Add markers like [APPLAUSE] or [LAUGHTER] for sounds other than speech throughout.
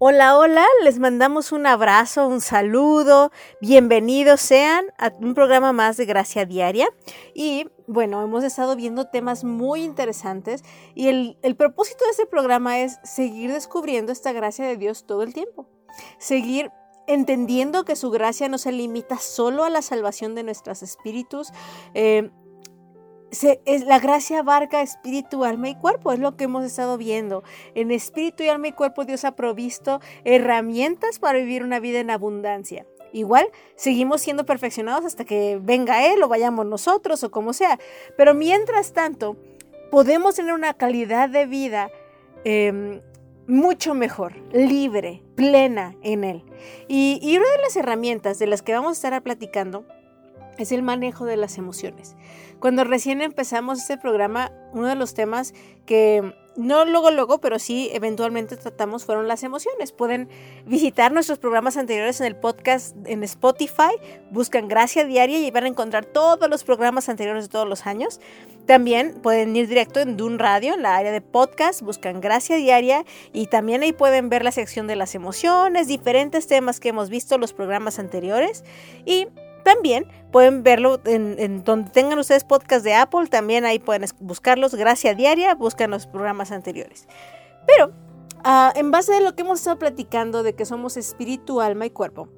Hola, hola, les mandamos un abrazo, un saludo, bienvenidos sean a un programa más de Gracia Diaria. Y bueno, hemos estado viendo temas muy interesantes y el, propósito de este programa es seguir descubriendo esta gracia de Dios todo el tiempo, seguir entendiendo que su gracia no se limita solo a la salvación de nuestros espíritus, eh, es, la gracia abarca espíritu, alma y cuerpo, es lo que hemos estado viendo. En espíritu y alma y cuerpo Dios ha provisto herramientas para vivir una vida en abundancia. Igual, seguimos siendo perfeccionados hasta que venga Él o vayamos nosotros o como sea. Pero mientras tanto, podemos tener una calidad de vida em, mucho mejor, libre, plena en Él. Y, y una de las herramientas de las que vamos a estar platicando es el manejo de las emociones. Cuando recién empezamos este programa, uno de los temas que no luego, luego, pero sí eventualmente tratamos fueron las emociones. Pueden visitar nuestros programas anteriores en el podcast en Spotify, buscan Gracia Diaria y van a encontrar todos los programas anteriores de todos los años. También pueden ir directo en Dun Radio, en la área de podcast, buscan Gracia Diaria y también ahí pueden ver la sección de las emociones, diferentes temas que hemos visto en los programas anteriores y también pueden verlo en, donde tengan ustedes podcast de Apple, también ahí pueden buscarlos. Gracias diaria, buscan los programas anteriores. Pero ah, en base a lo que hemos estado platicando de que somos espíritu, alma y cuerpo,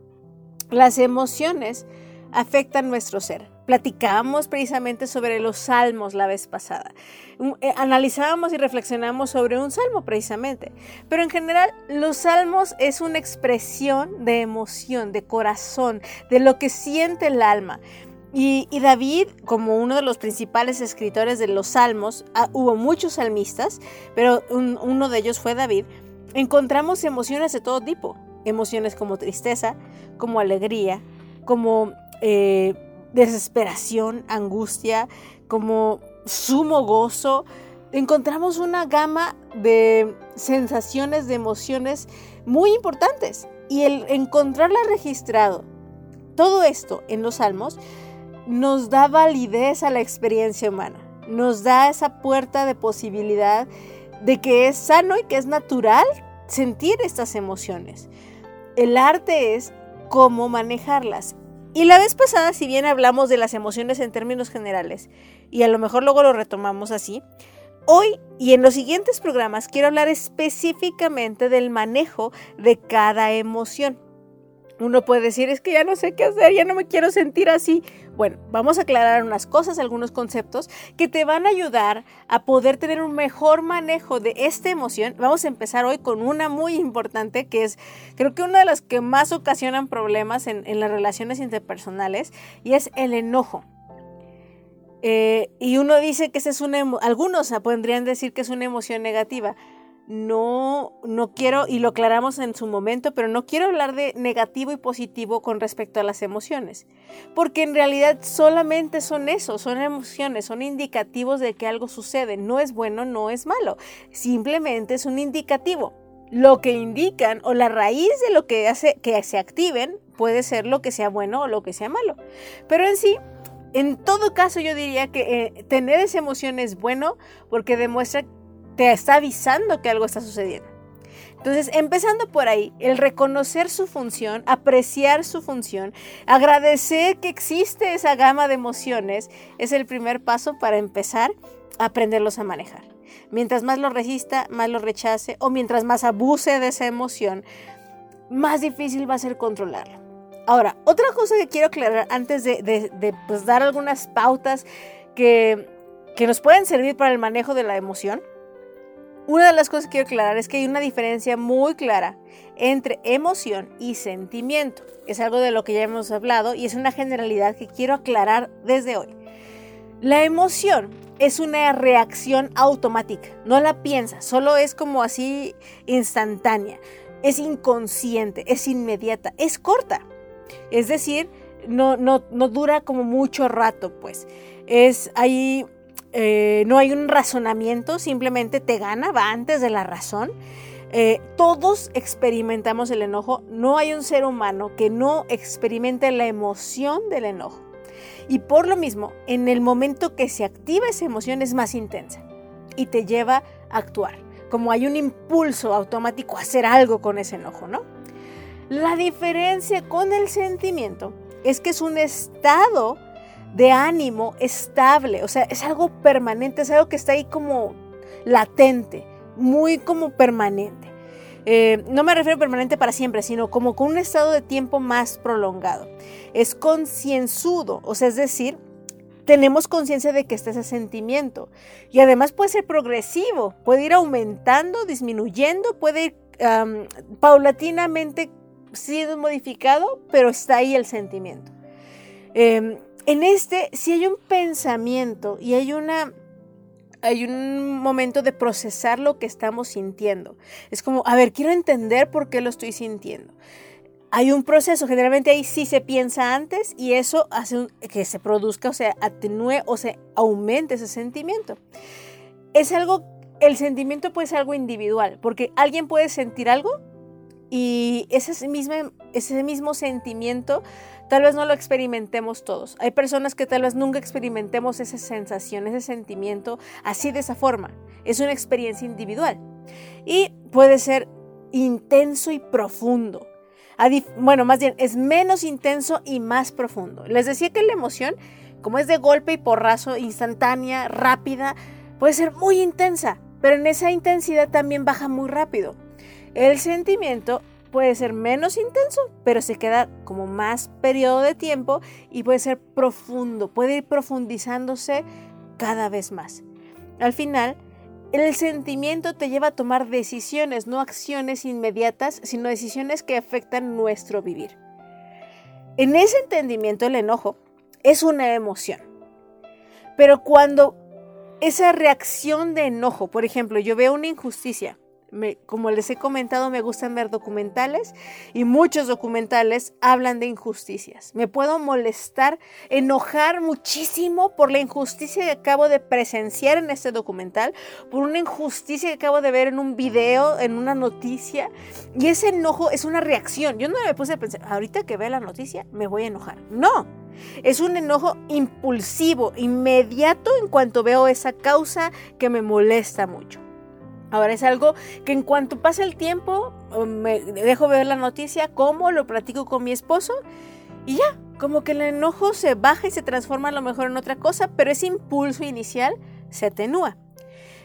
las emociones afectan nuestro ser. Platicábamos precisamente sobre los salmos la vez pasada. Mm, eh, analizábamos y reflexionamos sobre un salmo precisamente. Pero en general, los salmos es una expresión de emoción, de corazón, de lo que siente el alma. Y, David, como uno de los principales escritores de los salmos, ah, hubo muchos salmistas, pero uno de ellos fue David, encontramos emociones de todo tipo. Emociones como tristeza, como alegría, como eh, desesperación, angustia, como sumo gozo. Encontramos una gama de sensaciones, de emociones muy importantes. Y el encontrarla registrado, todo esto en los salmos, nos da validez a la experiencia humana. Nos da esa puerta de posibilidad de que es sano y que es natural sentir estas emociones. El arte es cómo manejarlas. Y la vez pasada, si bien hablamos de las emociones en términos generales, y a lo mejor luego lo retomamos así, hoy y en los siguientes programas quiero hablar específicamente del manejo de cada emoción. Uno puede decir, es que ya no sé qué hacer, ya no me quiero sentir así. Bueno, vamos a aclarar unas cosas, algunos conceptos que te van a ayudar a poder tener un mejor manejo de esta emoción. Vamos a empezar hoy con una muy importante que es, creo que una de las que más ocasionan problemas en, las relaciones interpersonales y es el enojo. Eh, y uno dice que esa es una, algunos podrían decir que es una emoción negativa no, no quiero, y lo aclaramos en su momento, pero no quiero hablar de negativo y positivo con respecto a las emociones, porque en realidad solamente son eso, son emociones, son indicativos de que algo sucede, no es bueno, no es malo, simplemente es un indicativo. Lo que indican o la raíz de lo que hace que se activen puede ser lo que sea bueno o lo que sea malo. Pero en sí, en todo caso yo diría que eh, tener esa emoción es bueno porque demuestra te está avisando que algo está sucediendo. Entonces, empezando por ahí, el reconocer su función, apreciar su función, agradecer que existe esa gama de emociones, es el primer paso para empezar a aprenderlos a manejar. Mientras más lo resista, más lo rechace o mientras más abuse de esa emoción, más difícil va a ser controlarlo. Ahora, otra cosa que quiero aclarar antes de, pues, dar algunas pautas que, que nos pueden servir para el manejo de la emoción una de las cosas que quiero aclarar es que hay una diferencia muy clara entre emoción y sentimiento. Es algo de lo que ya hemos hablado y es una generalidad que quiero aclarar desde hoy. La emoción es una reacción automática, no la piensa, solo es como así instantánea, es inconsciente, es inmediata, es corta. Es decir, no, no, no dura como mucho rato, pues. Es ahí eh, no hay un razonamiento, simplemente te gana, va antes de la razón. Eh, todos experimentamos el enojo, no hay un ser humano que no experimente la emoción del enojo. Y por lo mismo, en el momento que se activa esa emoción es más intensa y te lleva a actuar, como hay un impulso automático a hacer algo con ese enojo, ¿no? La diferencia con el sentimiento es que es un estado de ánimo estable, o sea, es algo permanente, es algo que está ahí como latente, muy como permanente. Eh, no me refiero permanente para siempre, sino como con un estado de tiempo más prolongado. Es concienzudo, o sea, es decir, tenemos conciencia de que está ese sentimiento. Y además puede ser progresivo, puede ir aumentando, disminuyendo, puede ir paulatinamente siendo modificado, pero está ahí el sentimiento. Em, en este, si hay un pensamiento y hay una hay un momento de procesar lo que estamos sintiendo. Es como, a ver, quiero entender por qué lo estoy sintiendo. Hay un proceso, generalmente ahí sí se piensa antes y eso hace que se produzca o se atenúe o se aumente ese sentimiento. Es algo, el sentimiento puede ser algo individual, porque alguien puede sentir algo y ese mismo, ese mismo sentimiento tal vez no lo experimentemos todos. Hay personas que tal vez nunca experimentemos esa sensación, ese sentimiento así de esa forma. Es una experiencia individual y puede ser intenso y profundo. Bueno, más bien, es menos intenso y más profundo. Les decía que la emoción, como es de golpe y porrazo, instantánea, rápida, puede ser muy intensa, pero en esa intensidad también baja muy rápido. El sentimiento puede ser menos intenso, pero se queda como más periodo de tiempo y puede ser profundo, puede ir profundizándose cada vez más. Al final, el sentimiento te lleva a tomar decisiones, no acciones inmediatas, sino decisiones que afectan nuestro vivir. En ese entendimiento, el enojo es una emoción. Pero cuando esa reacción de enojo, por ejemplo, yo veo una injusticia, como les he comentado, me gustan ver documentales y muchos documentales hablan de injusticias. Me puedo molestar, enojar muchísimo por la injusticia que acabo de presenciar en este documental, por una injusticia que acabo de ver en un video, en una noticia. Y ese enojo es una reacción. Yo no me puse a pensar, ahorita que vea la noticia, me voy a enojar. No. Es un enojo impulsivo, inmediato en cuanto veo esa causa que me molesta mucho. Ahora es algo que en cuanto pasa el tiempo, me dejo ver la noticia, como lo platico con mi esposo y ya, como que el enojo se baja y se transforma a lo mejor en otra cosa, pero ese impulso inicial se atenúa.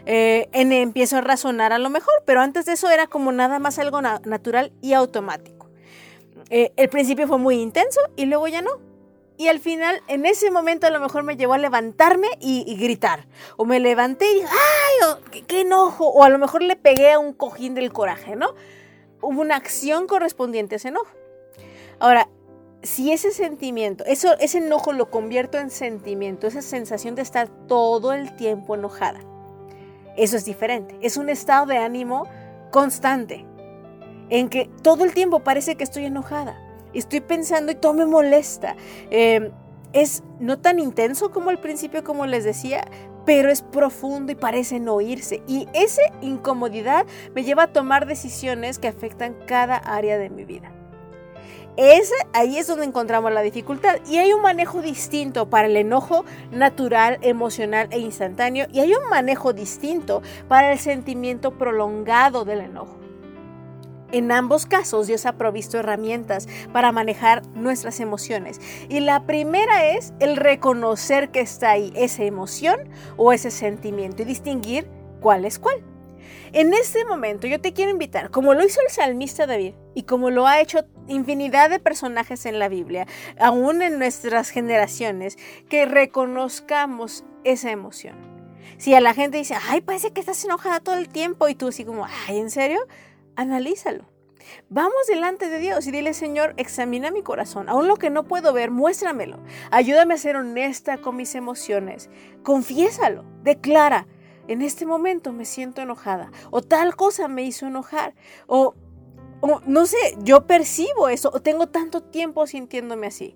Eh, en, empiezo a razonar a lo mejor, pero antes de eso era como nada más algo natural y automático. Eh, el principio fue muy intenso y luego ya no. Y al final, en ese momento a lo mejor me llevó a levantarme y, gritar. O me levanté y dije, ¡ay! qué, enojo! O a lo mejor le pegué a un cojín del coraje, ¿no? Hubo una acción correspondiente a ese enojo. Ahora, si ese sentimiento, eso, ese enojo lo convierto en sentimiento, esa sensación de estar todo el tiempo enojada, eso es diferente. Es un estado de ánimo constante, en que todo el tiempo parece que estoy enojada estoy pensando y todo me molesta. Em, es no tan intenso como al principio, como les decía, pero es profundo y parece no irse. Y esa incomodidad me lleva a tomar decisiones que afectan cada área de mi vida. Ese, ahí es donde encontramos la dificultad. Y hay un manejo distinto para el enojo natural, emocional e instantáneo. Y hay un manejo distinto para el sentimiento prolongado del enojo. En ambos casos Dios ha provisto herramientas para manejar nuestras emociones. Y la primera es el reconocer que está ahí esa emoción o ese sentimiento y distinguir cuál es cuál. En este momento yo te quiero invitar, como lo hizo el salmista David y como lo ha hecho infinidad de personajes en la Biblia, aún en nuestras generaciones, que reconozcamos esa emoción. Si a la gente dice, ay, parece que estás enojada todo el tiempo y tú así como, ay, ¿en serio? Analízalo. Vamos delante de Dios y dile, Señor, examina mi corazón. Aún lo que no puedo ver, muéstramelo. Ayúdame a ser honesta con mis emociones. Confiésalo. Declara, en este momento me siento enojada. O tal cosa me hizo enojar. O, no sé, yo percibo eso. O tengo tanto tiempo sintiéndome así.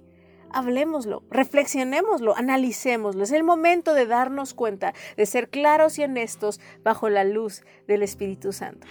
Hablemoslo, reflexionémoslo, analicémoslo. Es el momento de darnos cuenta, de ser claros y honestos bajo la luz del Espíritu Santo.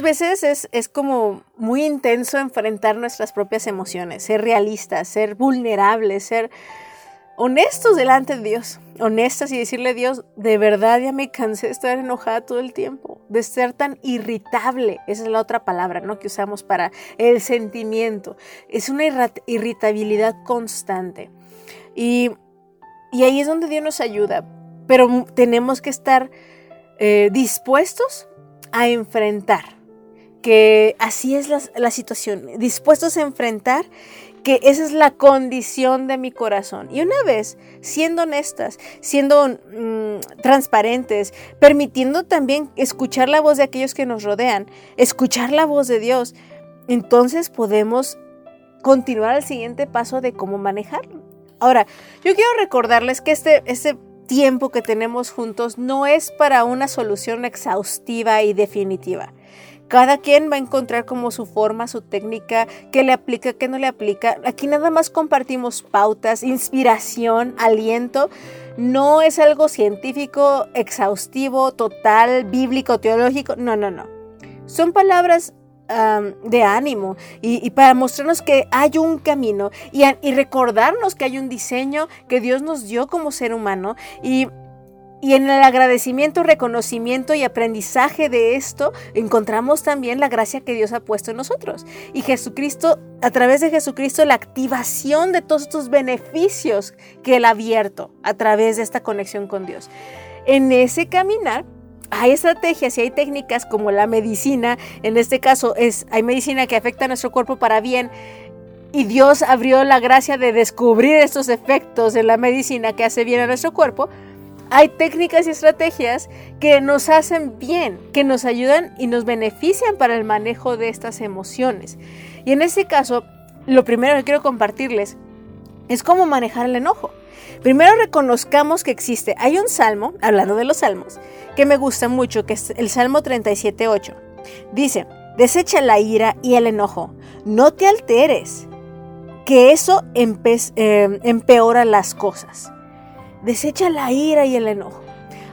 Muchas veces es, es, como muy intenso enfrentar nuestras propias emociones, ser realistas, ser vulnerables, ser honestos delante de Dios, honestas y decirle a Dios, de verdad ya me cansé de estar enojada todo el tiempo, de ser tan irritable, esa es la otra palabra, ¿no? que usamos para el sentimiento. Es una irritabilidad constante. Y, ahí es donde Dios nos ayuda, pero tenemos que estar eh, dispuestos a enfrentar, así es la, la situación, dispuestos a enfrentar que esa es la condición de mi corazón. Y una vez, siendo honestas, siendo mm, transparentes, permitiendo también escuchar la voz de aquellos que nos rodean, escuchar la voz de Dios, entonces podemos continuar al siguiente paso de cómo manejarlo. Ahora, yo quiero recordarles que este, este tiempo que tenemos juntos no es para una solución exhaustiva y definitiva. Cada quien va a encontrar como su forma, su técnica, qué le aplica, qué no le aplica. Aquí nada más compartimos pautas, inspiración, aliento. No es algo científico, exhaustivo, total, bíblico, teológico. No, no, no. Son palabras de ánimo y, para mostrarnos que hay un camino y, y recordarnos que hay un diseño que Dios nos dio como ser humano y y en el agradecimiento, reconocimiento y aprendizaje de esto, encontramos también la gracia que Dios ha puesto en nosotros. Y Jesucristo, a través de Jesucristo, la activación de todos estos beneficios que Él ha abierto a través de esta conexión con Dios. En ese caminar, hay estrategias y hay técnicas como la medicina, en este caso es, hay medicina que afecta a nuestro cuerpo para bien, y Dios abrió la gracia de descubrir estos efectos en la medicina que hace bien a nuestro cuerpo, hay técnicas y estrategias que nos hacen bien, que nos ayudan y nos benefician para el manejo de estas emociones. Y en este caso, lo primero que quiero compartirles es cómo manejar el enojo. Primero reconozcamos que existe. Hay un salmo, hablando de los salmos, que me gusta mucho, que es el Salmo 37.8. Dice, desecha la ira y el enojo, no te alteres, que eso eh, empeora las cosas desecha la ira y el enojo.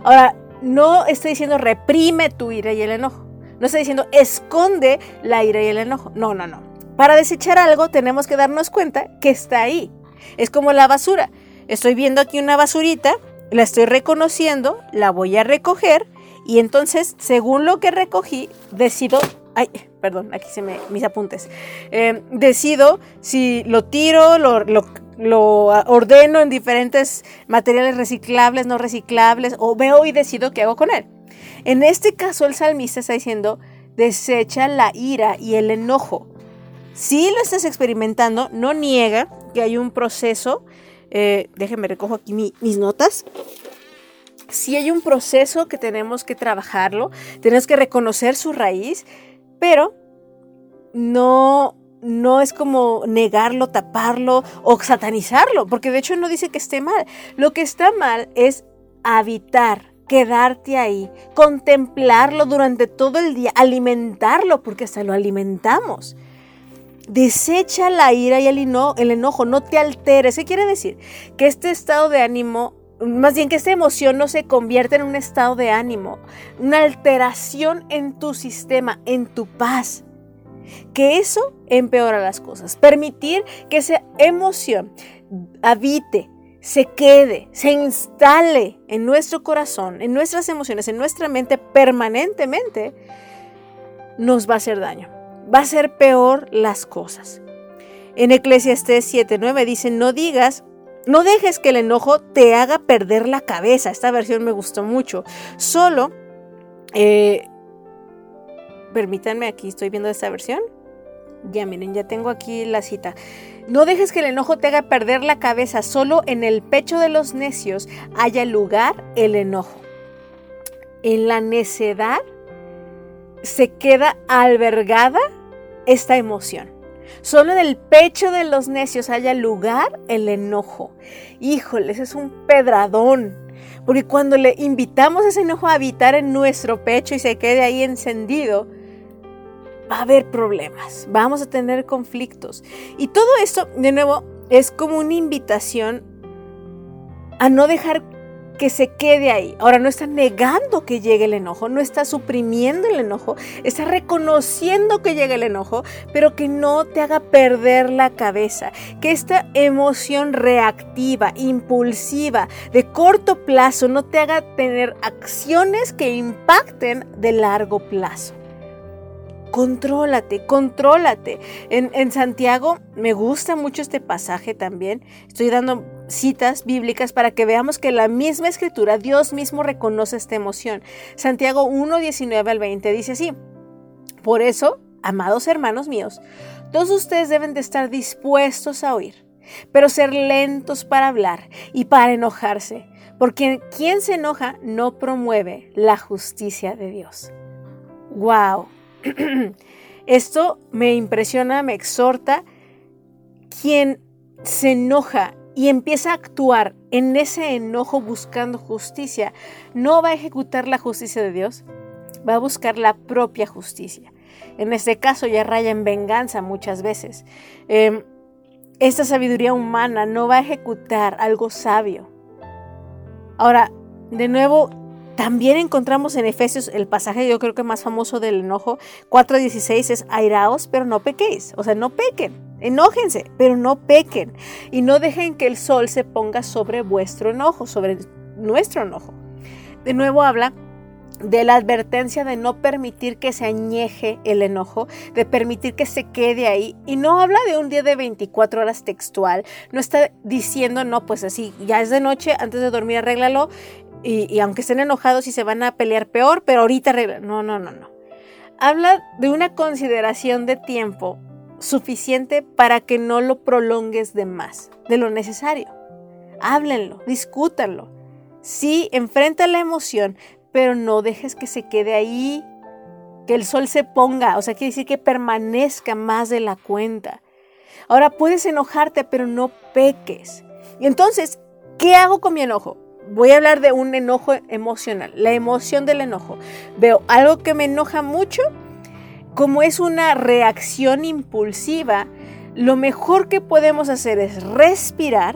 Ahora, no estoy diciendo reprime tu ira y el enojo. No estoy diciendo esconde la ira y el enojo. No, no, no. Para desechar algo tenemos que darnos cuenta que está ahí. Es como la basura. Estoy viendo aquí una basurita, la estoy reconociendo, la voy a recoger y entonces, según lo que recogí, decido... Ay, perdón, aquí se me... mis apuntes. Eh, decido si lo tiro, lo lo ordeno en diferentes materiales reciclables, no reciclables, o veo y decido qué hago con él. En este caso, el salmista está diciendo, desecha la ira y el enojo. Si lo estás experimentando, no niega que hay un proceso, eh, déjenme recojo aquí mis notas. Si hay un proceso que tenemos que trabajarlo, tenemos que reconocer su raíz, pero no no es como negarlo, taparlo o satanizarlo, porque de hecho no dice que esté mal. Lo que está mal es habitar, quedarte ahí, contemplarlo durante todo el día, alimentarlo, porque hasta lo alimentamos. Desecha la ira y el, el enojo, no te alteres. ¿Qué quiere decir? Que este estado de ánimo más bien que esta emoción no se convierta en un estado de ánimo, una alteración en tu sistema, en tu paz que eso empeora las cosas. Permitir que esa emoción habite, se quede, se instale en nuestro corazón, en nuestras emociones, en nuestra mente permanentemente, nos va a hacer daño. Va a hacer peor las cosas. En Eclesiastés 7:9 dice, no digas, no dejes que el enojo te haga perder la cabeza. Esta versión me gustó mucho. Solo eh, permítanme, aquí estoy viendo esta versión. Ya miren, ya tengo aquí la cita. No dejes que el enojo te haga perder la cabeza, solo en el pecho de los necios haya lugar el enojo. En la necedad se queda albergada esta emoción. Solo en el pecho de los necios haya lugar el enojo. Híjoles, es un pedradón. Porque cuando le invitamos ese enojo a habitar en nuestro pecho y se quede ahí encendido, va a haber problemas, vamos a tener conflictos. Y todo esto, de nuevo, es como una invitación a no dejar que se quede ahí. Ahora no está negando que llegue el enojo, no está suprimiendo el enojo, está reconociendo que llegue el enojo, pero que no te haga perder la cabeza, que esta emoción reactiva, impulsiva, de corto plazo, no te haga tener acciones que impacten de largo plazo contrólate, contrólate. En, Santiago me gusta mucho este pasaje también. Estoy dando citas bíblicas para que veamos que la misma escritura, Dios mismo reconoce esta emoción. Santiago 1, 19 al 20 dice así. Por eso, amados hermanos míos, todos ustedes deben de estar dispuestos a oír, pero ser lentos para hablar y para enojarse, porque quien se enoja no promueve la justicia de Dios. ¡Wow! [CLEARS THROAT] Esto me impresiona, me exhorta. Quien se enoja y empieza a actuar en ese enojo buscando justicia, no va a ejecutar la justicia de Dios, va a buscar la propia justicia. En este caso ya raya en venganza muchas veces. Em, esta sabiduría humana no va a ejecutar algo sabio. Ahora, de nuevo, también encontramos en Efesios el pasaje, yo creo que más famoso del enojo, 4.16 es airaos, pero no pequéis. O sea, no pequen, enójense, pero no pequen. Y no dejen que el sol se ponga sobre vuestro enojo, sobre nuestro enojo. De nuevo habla de la advertencia de no permitir que se añeje el enojo, de permitir que se quede ahí. Y no habla de un día de 24 horas textual, no está diciendo, no, pues así, ya es de noche, antes de dormir arréglalo y, aunque estén enojados y se van a pelear peor, pero ahorita No, no, no, no. Habla de una consideración de tiempo suficiente para que no lo prolongues de más, de lo necesario. Háblenlo, discútanlo. Sí, enfrenta la emoción, pero no dejes que se quede ahí, que el sol se ponga, o sea, quiere decir que permanezca más de la cuenta. Ahora puedes enojarte, pero no peques. Y entonces, ¿qué hago con mi enojo? Voy a hablar de un enojo emocional, la emoción del enojo. Veo algo que me enoja mucho, como es una reacción impulsiva, lo mejor que podemos hacer es respirar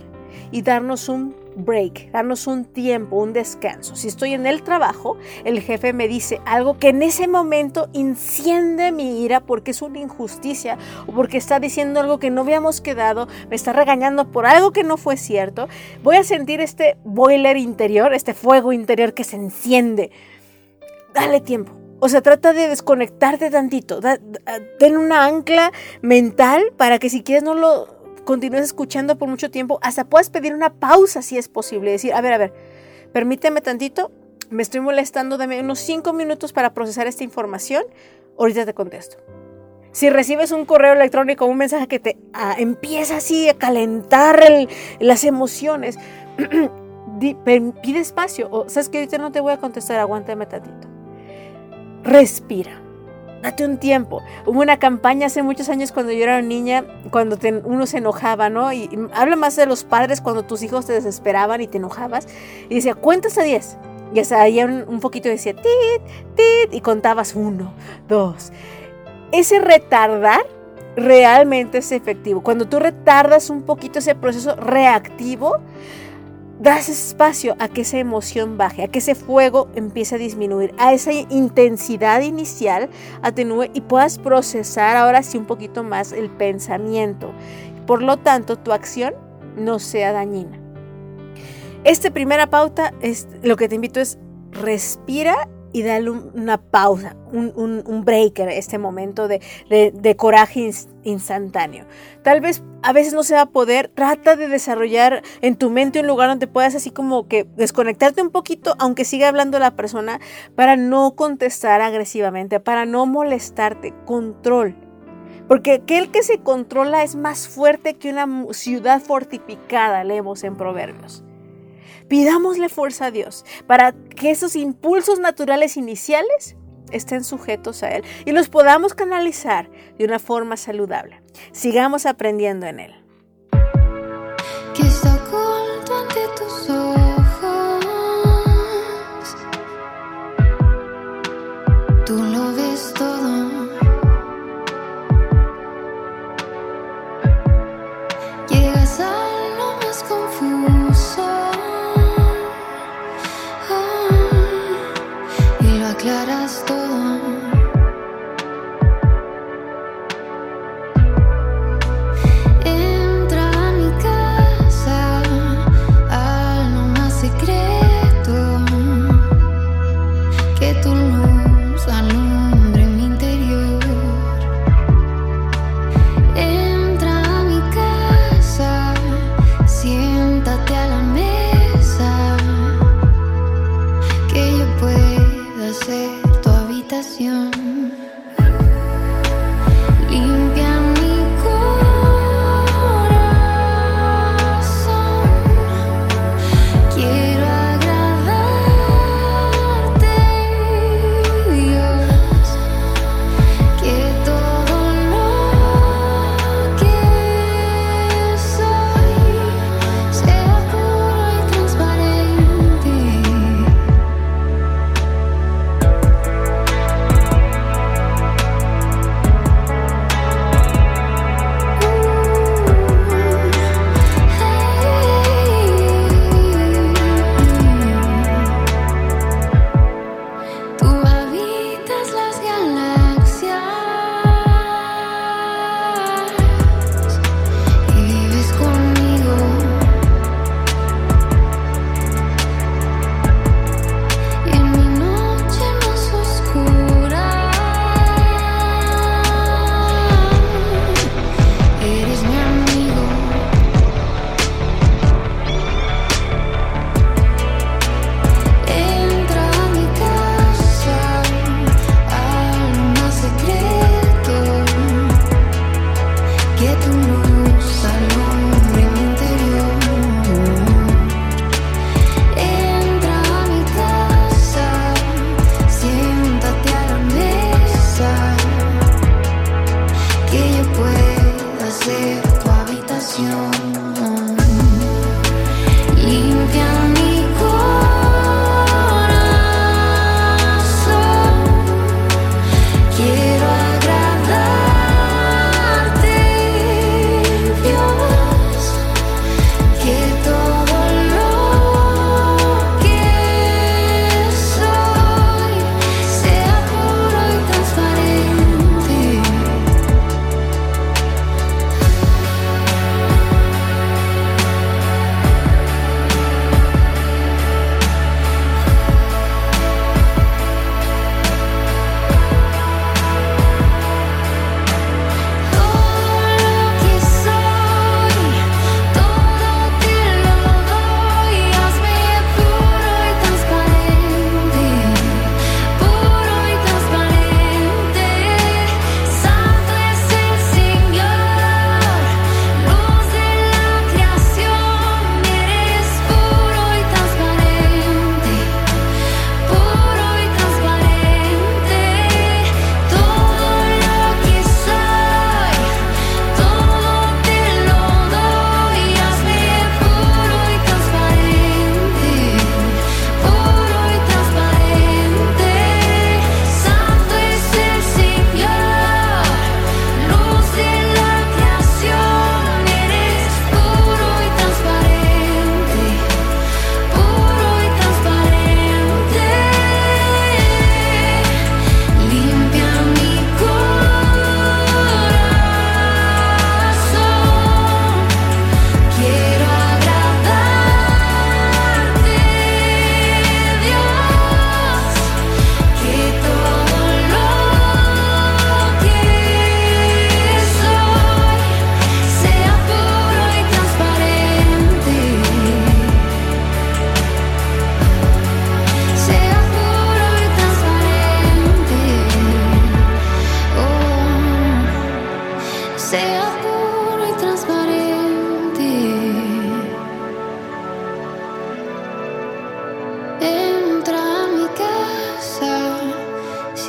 y darnos un break, darnos un tiempo, un descanso. Si estoy en el trabajo, el jefe me dice algo que en ese momento enciende mi ira porque es una injusticia o porque está diciendo algo que no habíamos quedado, me está regañando por algo que no fue cierto, voy a sentir este boiler interior, este fuego interior que se enciende. Dale tiempo. O sea, trata de desconectarte tantito. ten una ancla mental para que si quieres no lo continúes escuchando por mucho tiempo, hasta puedes pedir una pausa si es posible, decir, a ver, a ver, permíteme tantito, me estoy molestando, dame unos cinco minutos para procesar esta información, ahorita te contesto. Si recibes un correo electrónico, un mensaje que te ah, empieza así a calentar las emociones, [CLEARS THROAT] pide espacio. O sabes que ahorita no te voy a contestar, aguántame tantito. Respira date un tiempo. Hubo una campaña hace muchos años cuando yo era niña, cuando uno se enojaba, ¿no? Y, habla más de los padres cuando tus hijos te desesperaban y te enojabas. Y decía, cuentas a 10. Y hasta ahí un, un poquito decía, tit, tit, y contabas uno, dos. Ese retardar realmente es efectivo. Cuando tú retardas un poquito ese proceso reactivo, das espacio a que esa emoción baje, a que ese fuego empiece a disminuir, a esa intensidad inicial atenúe y puedas procesar ahora sí un poquito más el pensamiento. Por lo tanto, tu acción no sea dañina. Esta primera pauta es lo que te invito es respira y dale una pausa, un, un, breaker, este momento de, de, coraje instantáneo. Tal vez a veces no se va a poder, trata de desarrollar en tu mente un lugar donde puedas así como que desconectarte un poquito, aunque siga hablando la persona, para no contestar agresivamente, para no molestarte, control. Porque aquel que se controla es más fuerte que una ciudad fortificada, leemos en Proverbios. Pidámosle fuerza a Dios para que esos impulsos naturales iniciales estén sujetos a Él y los podamos canalizar de una forma saludable. Sigamos aprendiendo en Él.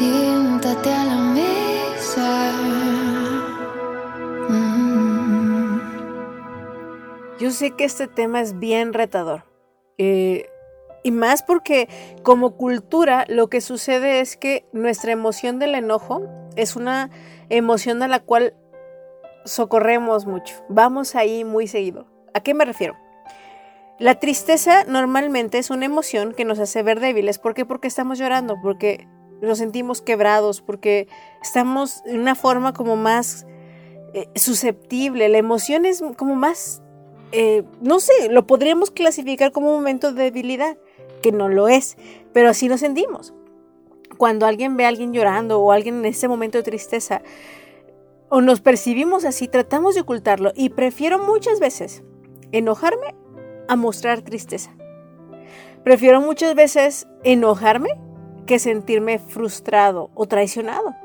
Siéntate a la mesa. Mm. Yo sé que este tema es bien retador. Eh, y más porque como cultura lo que sucede es que nuestra emoción del enojo es una emoción a la cual socorremos mucho. Vamos ahí muy seguido. ¿A qué me refiero? La tristeza normalmente es una emoción que nos hace ver débiles. ¿Por qué? Porque estamos llorando, porque nos sentimos quebrados, porque estamos en una forma como más eh, susceptible. La emoción es como más, eh, no sé, lo podríamos clasificar como un momento de debilidad, que no lo es, pero así nos sentimos. Cuando alguien ve a alguien llorando o alguien en ese momento de tristeza, o nos percibimos así, tratamos de ocultarlo y prefiero muchas veces enojarme a mostrar tristeza. Prefiero muchas veces enojarme que sentirme frustrado o traicionado.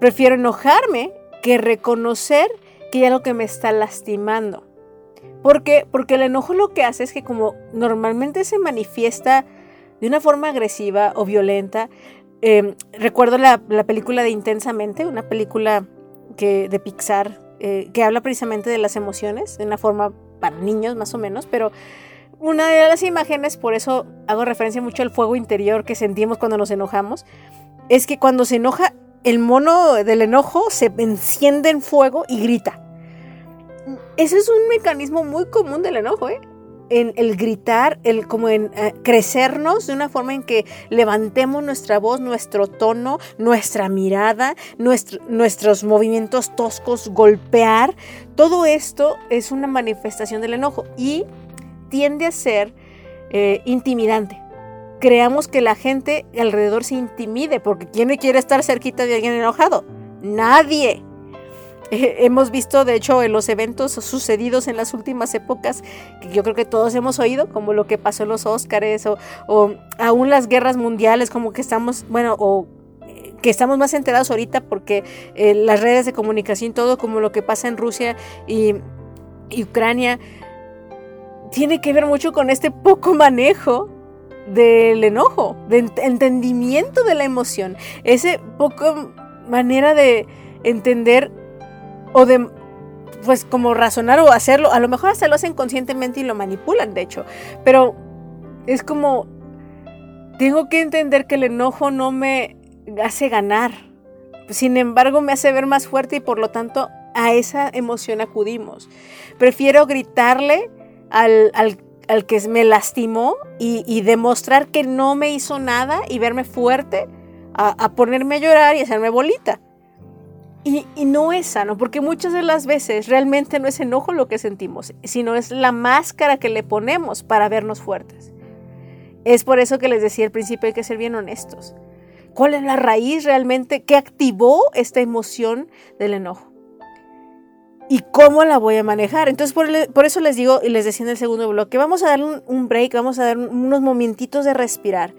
Prefiero enojarme que reconocer que hay algo que me está lastimando. ¿Por qué? Porque el enojo lo que hace es que como normalmente se manifiesta de una forma agresiva o violenta, em, recuerdo la, la, película de Intensamente, una película que, de Pixar eh, que habla precisamente de las emociones, de una forma para niños más o menos, pero una de las imágenes, por eso hago referencia mucho al fuego interior que sentimos cuando nos enojamos, es que cuando se enoja, el mono del enojo se enciende en fuego y grita. Ese es un mecanismo muy común del enojo, ¿eh? en el gritar, el como en eh, crecernos de una forma en que levantemos nuestra voz, nuestro tono, nuestra mirada, nuestros movimientos toscos, golpear. Todo esto es una manifestación del enojo y tiende a ser eh, intimidante. Creamos que la gente alrededor se intimide porque ¿quién quiere estar cerquita de alguien enojado? Nadie. [LAUGHS] hemos visto, de hecho, los eventos sucedidos en las últimas épocas, que yo creo que todos hemos oído, como lo que pasó en los Óscares o, o aún las guerras mundiales, como que estamos, bueno, o eh, que estamos más enterados ahorita porque eh, las redes de comunicación, todo como lo que pasa en Rusia y Ucrania, tiene que ver mucho con este poco manejo del enojo, de entendimiento de la emoción, ese poco manera de entender o de pues como razonar o hacerlo, a lo mejor hasta lo hacen conscientemente y lo manipulan, de hecho, pero es como tengo que entender que el enojo no me hace ganar. Sin embargo, me hace ver más fuerte y por lo tanto a esa emoción acudimos. Prefiero gritarle al, que me lastimó y, demostrar que no me hizo nada y verme fuerte a, ponerme a llorar y hacerme bolita. Y, no es sano, porque muchas de las veces realmente no es enojo lo que sentimos, sino es la máscara que le ponemos para vernos fuertes. Es por eso que les decía al principio hay que ser bien honestos. ¿Cuál es la raíz realmente que activó esta emoción del enojo? ¿Y cómo la voy a manejar? Entonces, por, eso les digo y les decía en el segundo bloque, vamos a dar un, break, vamos a dar unos momentitos de respirar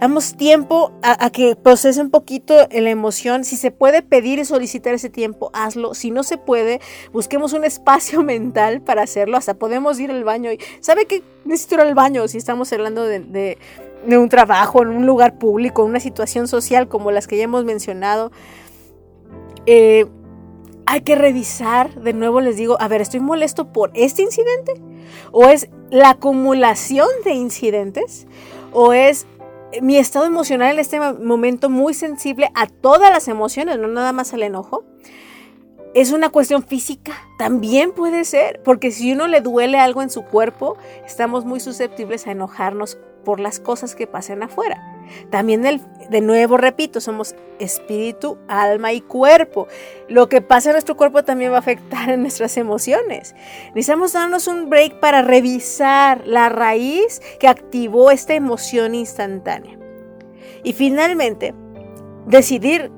Damos tiempo a, que procese un poquito la emoción. Si se puede pedir y solicitar ese tiempo, hazlo. Si no se puede, busquemos un espacio [LAUGHS] mental para hacerlo. Hasta podemos ir al baño ¿sabe qué? Necesito ir al baño si estamos hablando de, un trabajo, en un lugar público, en una situación social como las que ya hemos mencionado. Eh, hay que revisar, de nuevo les digo, a ver, ¿estoy molesto por este incidente? ¿O es la acumulación de incidentes? ¿O es mi estado emocional en este momento muy sensible a todas las emociones, no nada más al enojo. Es una cuestión física, también puede ser, porque si uno le duele algo en su cuerpo, estamos muy susceptibles a enojarnos por las cosas que pasen afuera. También, de nuevo, repito, somos espíritu, alma y cuerpo. Lo que pasa en nuestro cuerpo también va a afectar en nuestras emociones. Necesitamos darnos un break para revisar la raíz que activó esta emoción instantánea. Y finalmente, decidir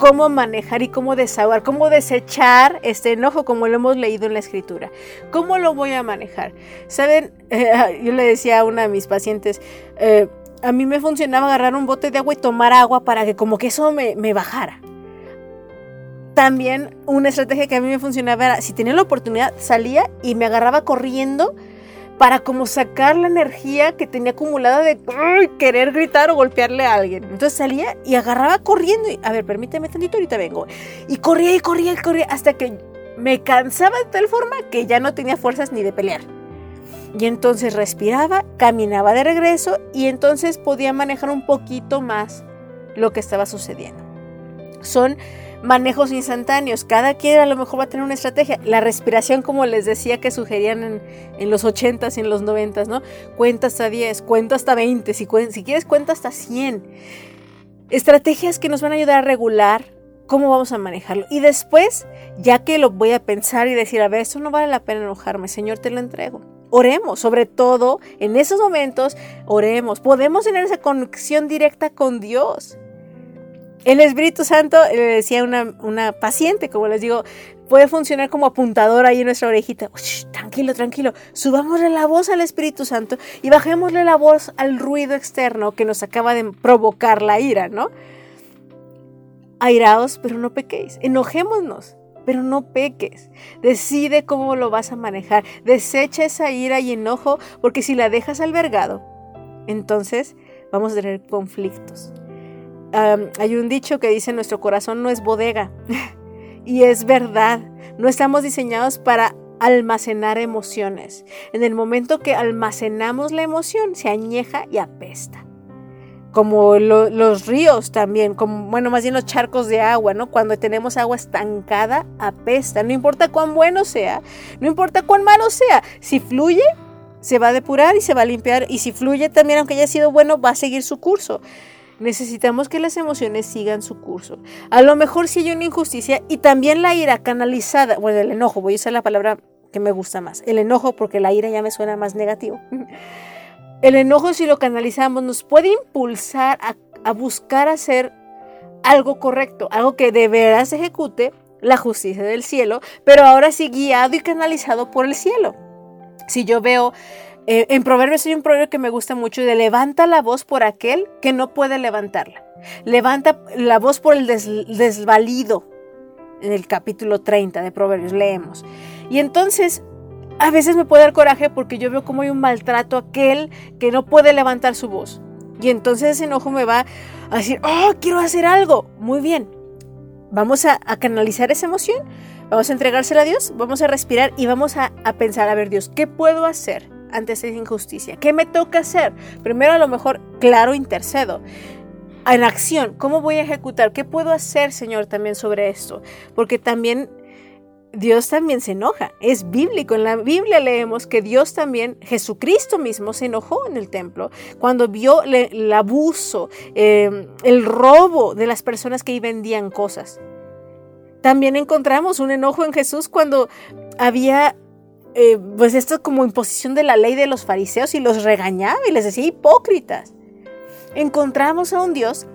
cómo manejar y cómo desahogar, cómo desechar este enojo como lo hemos leído en la escritura. ¿Cómo lo voy a manejar? Saben, [LAUGHS] yo le decía a una de mis pacientes, eh, a mí me funcionaba agarrar un bote de agua y tomar agua para que como que eso me, me bajara. También una estrategia que a mí me funcionaba era, si tenía la oportunidad, salía y me agarraba corriendo para como sacar la energía que tenía acumulada de querer gritar o golpearle a alguien. Entonces salía y agarraba corriendo y, a ver, permíteme tantito, ahorita vengo. Y corría y corría y corría hasta que me cansaba de tal forma que ya no tenía fuerzas ni de pelear. Y entonces respiraba, caminaba de regreso y entonces podía manejar un poquito más lo que estaba sucediendo. Son manejos instantáneos. Cada quien a lo mejor va a tener una estrategia. La respiración, como les decía que sugerían en, los 80s y en los 90s, ¿no? Cuenta hasta 10, cuenta hasta 20, si, quieres cuenta hasta 100. Estrategias que nos van a ayudar a regular cómo vamos a manejarlo. Y después, ya que lo voy a pensar y decir, a ver, esto no vale la pena enojarme, Señor, te lo entrego. Oremos, sobre todo en esos momentos, oremos. Podemos tener esa conexión directa con Dios. El Espíritu Santo, le decía una, una paciente, como les digo, puede funcionar como apuntador ahí en nuestra orejita. tranquilo, tranquilo. Subámosle la voz al Espíritu Santo y bajémosle la voz al ruido externo que nos acaba de provocar la ira, ¿no? Airaos, pero no pequéis. Enojémonos, pero no peques. Decide cómo lo vas a manejar. Desecha esa ira y enojo, porque si la dejas albergado, entonces vamos a tener conflictos hay un dicho que dice nuestro corazón no es bodega. [LAUGHS] y es verdad, no estamos diseñados para almacenar emociones. En el momento que almacenamos la emoción, se añeja y apesta. Como los ríos también, como, bueno, más bien los charcos de agua, ¿no? Cuando tenemos agua estancada, apesta. No importa cuán bueno sea, no importa cuán malo sea, si fluye, se va a depurar y se va a limpiar. Y si fluye también, aunque haya sido bueno, va a seguir su curso. Necesitamos que las emociones sigan su curso. A lo mejor si hay una injusticia y también la ira canalizada, bueno, el enojo, voy a usar la palabra que me gusta más, el enojo porque la ira ya me suena más negativo. [LAUGHS] El enojo si lo canalizamos nos puede impulsar a, buscar hacer algo correcto, algo que de veras se ejecute la justicia del cielo, pero ahora sí guiado y canalizado por el cielo. Si yo veo eh, en Proverbios hay un proverbio que me gusta mucho de levanta la voz por aquel que no puede levantarla. Levanta la voz por el desvalido. En el capítulo 30 de Proverbios leemos. Y entonces a veces me puede dar coraje porque yo veo como hay un maltrato a aquel que no puede levantar su voz. Y entonces ese enojo me va a decir, oh, quiero hacer algo. Muy bien. Vamos a, canalizar esa emoción, vamos a entregársela a Dios, vamos a respirar y vamos a, a pensar, a ver Dios, ¿qué puedo hacer? ante esa injusticia? ¿Qué me toca hacer? Primero a lo mejor, claro, intercedo. En acción, ¿cómo voy a ejecutar? ¿Qué puedo hacer, Señor, también sobre esto? Porque también Dios también se enoja. Es bíblico. En la Biblia leemos que Dios también, Jesucristo mismo, se enojó en el templo cuando vio el abuso, em, el robo de las personas que ahí vendían cosas. También encontramos un enojo en Jesús cuando había eh, pues esto es como imposición de la ley de los fariseos y los regañaba y les decía hipócritas. Encontramos a un Dios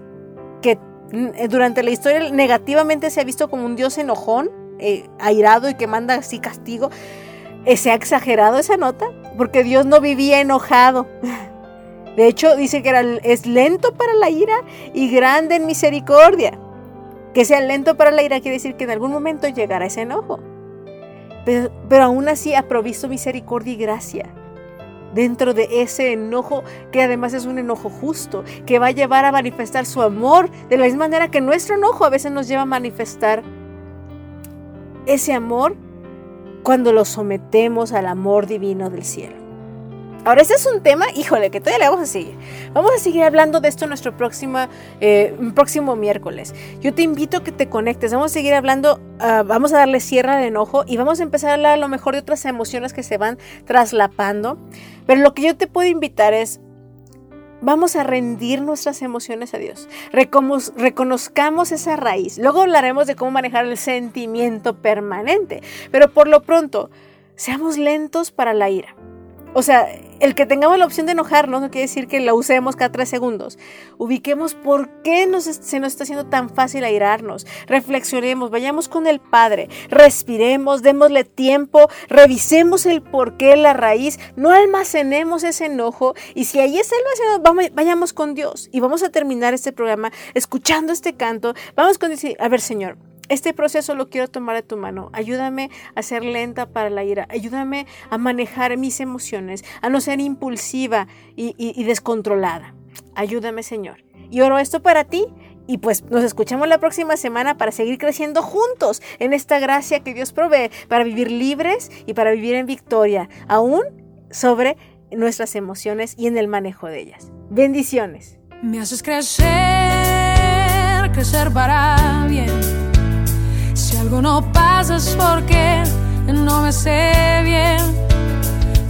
que mm, durante la historia negativamente se ha visto como un Dios enojón, eh, airado y que manda así castigo. se ha exagerado esa nota porque Dios no vivía enojado. [LAUGHS] De hecho, dice que es lento para la ira y grande en misericordia. Que sea lento para la ira quiere decir que en algún momento llegará ese enojo pero, aún así ha provisto misericordia y gracia dentro de ese enojo que además es un enojo justo, que va a llevar a manifestar su amor de la misma manera que nuestro enojo a veces nos lleva a manifestar ese amor cuando lo sometemos al amor divino del cielo. Ahora, este es un tema, híjole, que todavía le vamos a seguir. Vamos a seguir hablando de esto nuestro próximo, eh, próximo miércoles. Yo te invito a que te conectes. Vamos a seguir hablando, ah, vamos a darle cierre al enojo y vamos a empezar a hablar a lo mejor de otras emociones que se van traslapando. Pero lo que yo te puedo invitar es, vamos a rendir nuestras emociones a Dios. reconozcamos esa raíz. Luego hablaremos de cómo manejar el sentimiento permanente. Pero por lo pronto, seamos lentos para la ira. O sea, el que tengamos la opción de enojarnos no quiere decir que la usemos cada tres segundos. Ubiquemos por qué se nos está haciendo tan fácil airarnos. Reflexionemos, vayamos con el Padre, respiremos, démosle tiempo, revisemos el por qué, la raíz, no almacenemos ese enojo y si ahí está el vayamos con Dios y vamos a terminar este programa escuchando este canto. Vamos con decir, a ver Señor, este proceso lo quiero tomar de tu mano. Ayúdame a ser lenta para la ira. Ayúdame a manejar mis emociones, a no ser impulsiva y, descontrolada. Ayúdame, Señor. Y oro esto para ti y pues nos escuchamos la próxima semana para seguir creciendo juntos en esta gracia que Dios provee para vivir libres y para vivir en victoria, aún sobre nuestras emociones y en el manejo de ellas. Bendiciones. Me haces crecer, crecer para bien si algo no pasa es porque no me sé bien.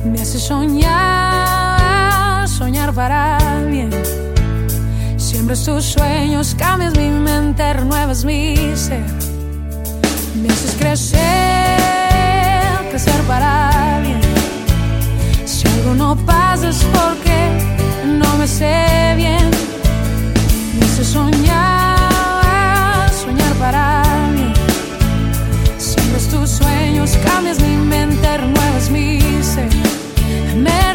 Me hace soñar, soñar para bien. Siempre tus sueños, cambias mi mente, renuevas mi ser. Me haces crecer, crecer para bien. Si algo no pasa es porque no me sé bien. Me hace soñar, soñar para bien. tus cambios mi mente, renuevas mi ser. Me